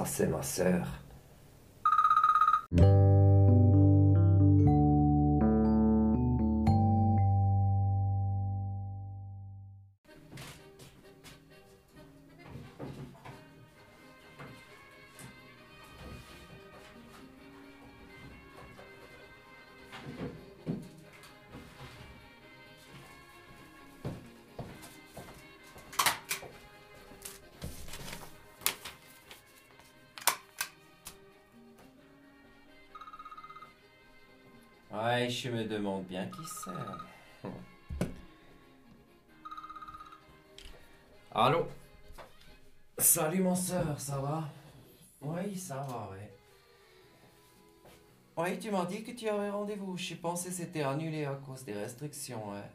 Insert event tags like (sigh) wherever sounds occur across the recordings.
ça c'est ma sœur. Ouais, je me demande bien qui c'est. Allô? Salut mon soeur, ça va? Oui, ça va, ouais. Oui, tu m'as dit que tu avais rendez-vous. Je pensais que c'était annulé à cause des restrictions, ouais.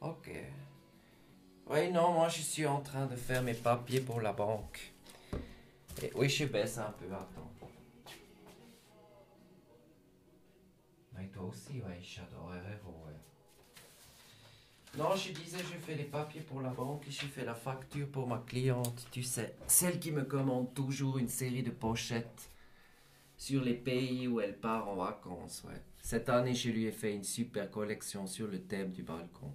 Ok. Oui, non, moi je suis en train de faire mes papiers pour la banque. Et oui, je baisse un peu, attends. Toi aussi, ouais, j'adore RRO, ouais. Non, je disais, je fais les papiers pour la banque et je fais la facture pour ma cliente, tu sais. Celle qui me commande toujours une série de pochettes sur les pays où elle part en vacances, ouais. Cette année, je lui ai fait une super collection sur le thème du balcon.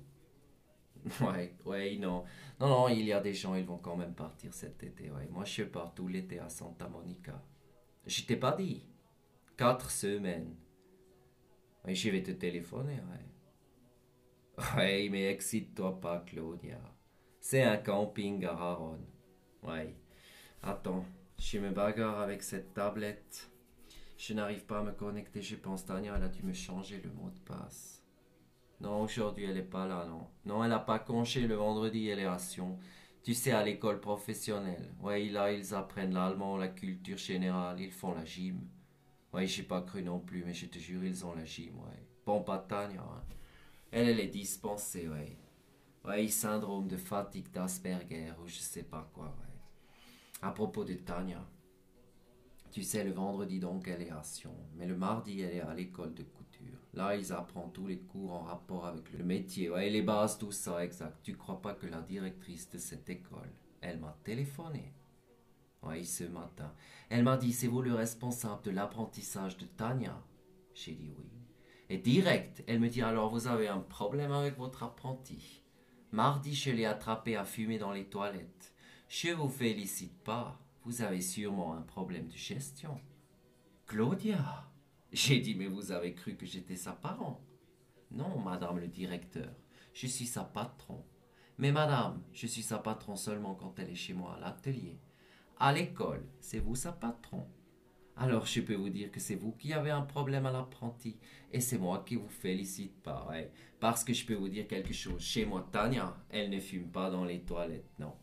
(laughs) Ouais, ouais, non. Non, non, il y a des gens, ils vont quand même partir cet été, ouais. Moi, je pars tout l'été à Santa Monica. Je t'ai pas dit. Quatre semaines. Ouais, je vais te téléphoner, ouais. Ouais, mais excite-toi pas, Claudia. C'est un camping à Raron. Ouais. Attends, je me bagarre avec cette tablette. Je n'arrive pas à me connecter, je pense, Tania, elle a dû me changer le mot de passe. Non, aujourd'hui, elle n'est pas là, non. Non, elle n'a pas congé le vendredi, elle est à. Tu sais, à l'école professionnelle. Ouais, là, ils apprennent l'allemand, la culture générale, ils font la gym. Ouais, j'ai pas cru non plus, mais je te jure, ils ont la gym, ouais. Bon, Tania, hein. Elle, elle est dispensée, ouais. Ouais, syndrome de fatigue d'Asperger, ou je sais pas quoi, ouais. À propos de Tania. Tu sais, le vendredi donc, elle est à Sion. Mais le mardi, elle est à l'école de couture. Là, ils apprennent tous les cours en rapport avec le métier. Ouais, les bases, tout ça, exact. Tu crois pas que la directrice de cette école, elle m'a téléphoné? Oui, ce matin. Elle m'a dit, c'est vous le responsable de l'apprentissage de Tania? J'ai dit oui. Et direct, elle me dit, alors vous avez un problème avec votre apprenti? Mardi, je l'ai attrapé à fumer dans les toilettes. Je vous félicite pas. Vous avez sûrement un problème de gestion. Claudia? J'ai dit, mais vous avez cru que j'étais sa parent? Non, madame le directeur, je suis sa patron. Mais madame, je suis sa patron seulement quand elle est chez moi à l'atelier. À l'école, c'est vous sa patron. Alors je peux vous dire que c'est vous qui avez un problème à l'apprenti et c'est moi qui vous félicite ouais. Parce que je peux vous dire quelque chose. Chez moi, Tania, elle ne fume pas dans les toilettes, non.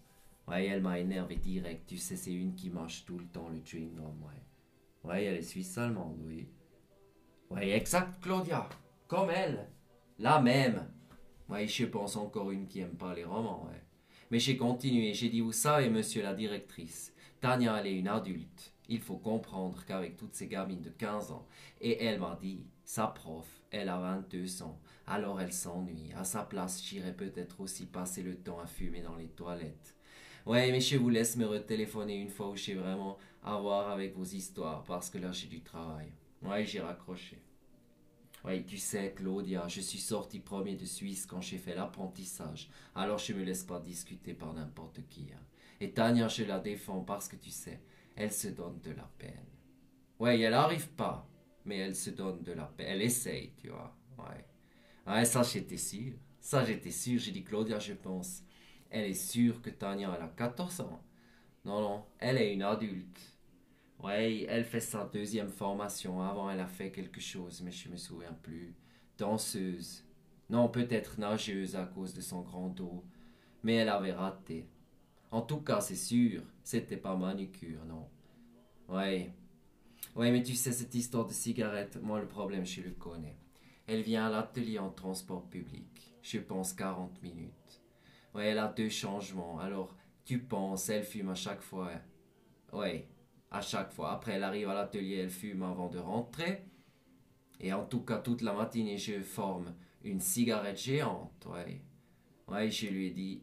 Ouais, elle m'a énervé direct. Tu sais, c'est une qui mange tout le temps le chewing gum, ouais. Ouais, elle est suisse allemande, oui. Ouais, exact, Claudia. Comme elle. La même. Ouais, je pense encore une qui aime pas les romans, ouais. Mais j'ai continué. J'ai dit, vous savez, monsieur la directrice, Tania, elle est une adulte. Il faut comprendre qu'avec toutes ces gamines de 15 ans, et elle m'a dit, sa prof, elle a 22 ans, alors elle s'ennuie. À sa place, j'irai peut-être aussi passer le temps à fumer dans les toilettes. Ouais, mais je vous laisse me retéléphoner une fois où j'ai vraiment à voir avec vos histoires, parce que là j'ai du travail. Ouais, j'ai raccroché. Ouais, tu sais, Claudia, je suis sorti premier de Suisse quand j'ai fait l'apprentissage, alors je me laisse pas discuter par n'importe qui. Hein. Et Tania, je la défends parce que tu sais, elle se donne de la peine. Ouais, elle arrive pas, mais elle se donne de la peine. Elle essaye, tu vois. Ouais. Ouais, ça j'étais sûr. Ça j'étais sûr. J'ai dit, Claudia, je pense. Elle est sûre que Tania, elle a 14 ans. Non, non, elle est une adulte. Ouais, elle fait sa deuxième formation. Avant, elle a fait quelque chose, mais je me souviens plus. Danseuse. Non, peut-être nageuse à cause de son grand dos. Mais elle avait raté. En tout cas, c'est sûr, c'était pas manucure, non. Ouais. Ouais, mais tu sais, cette histoire de cigarette, moi, le problème, je le connais. Elle vient à l'atelier en transport public. Je pense 40 minutes. Ouais, elle a deux changements. Alors, tu penses, elle fume à chaque fois. Ouais, à chaque fois. Après, elle arrive à l'atelier, elle fume avant de rentrer. Et en tout cas, toute la matinée, je forme une cigarette géante. Ouais. Ouais, je lui ai dit,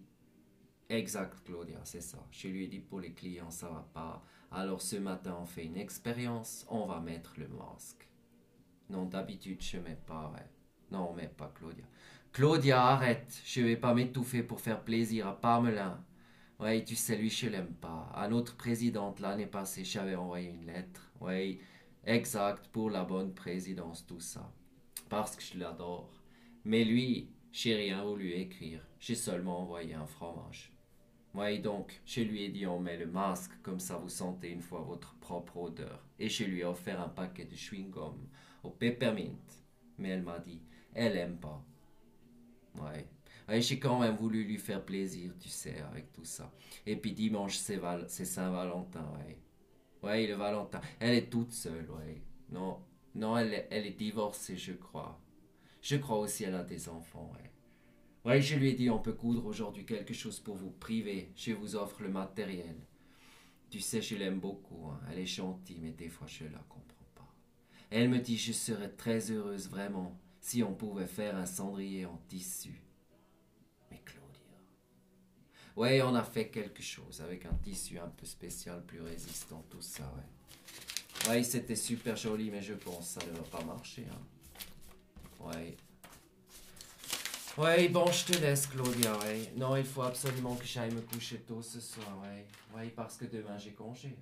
Exact, Claudia, c'est ça. Je lui ai dit pour les clients, ça va pas. Alors ce matin, on fait une expérience, on va mettre le masque. Non, d'habitude, je mets pas, ouais. Non, on met pas, Claudia. Claudia, arrête. Je vais pas m'étouffer pour faire plaisir à Pamelin. Oui, tu sais, lui, je l'aime pas. À notre présidente, l'année passée, j'avais envoyé une lettre. Oui, exact, pour la bonne présidence, tout ça. Parce que je l'adore. Mais lui, j'ai rien voulu écrire. J'ai seulement envoyé un fromage. Oui, donc, je lui ai dit on met le masque, comme ça vous sentez une fois votre propre odeur. Et je lui ai offert un paquet de chewing-gum au peppermint. Mais elle m'a dit, elle aime pas. Ouais. j'ai quand même voulu lui faire plaisir, tu sais, avec tout ça. Et puis dimanche, c'est, Val Saint-Valentin, ouais. Ouais, le Valentin. Elle est toute seule, ouais. Non, non, elle est, elle est divorcée, je crois. Je crois aussi qu'elle a des enfants, ouais. Ouais, je lui ai dit, on peut coudre aujourd'hui quelque chose pour vous priver. Je vous offre le matériel. Tu sais, je l'aime beaucoup. Hein. Elle est gentille, mais des fois, je la comprends pas. Elle me dit, je serais très heureuse, vraiment, si on pouvait faire un cendrier en tissu. Mais Claudia. Ouais, on a fait quelque chose avec un tissu un peu spécial, plus résistant, tout ça, ouais. Ouais, c'était super joli, mais je pense que ça ne va pas marcher. Hein. Ouais, bon, je te laisse, Claudia, ouais. Non, il faut absolument que j'aille me coucher tôt ce soir, ouais. Ouais, parce que demain, j'ai congé.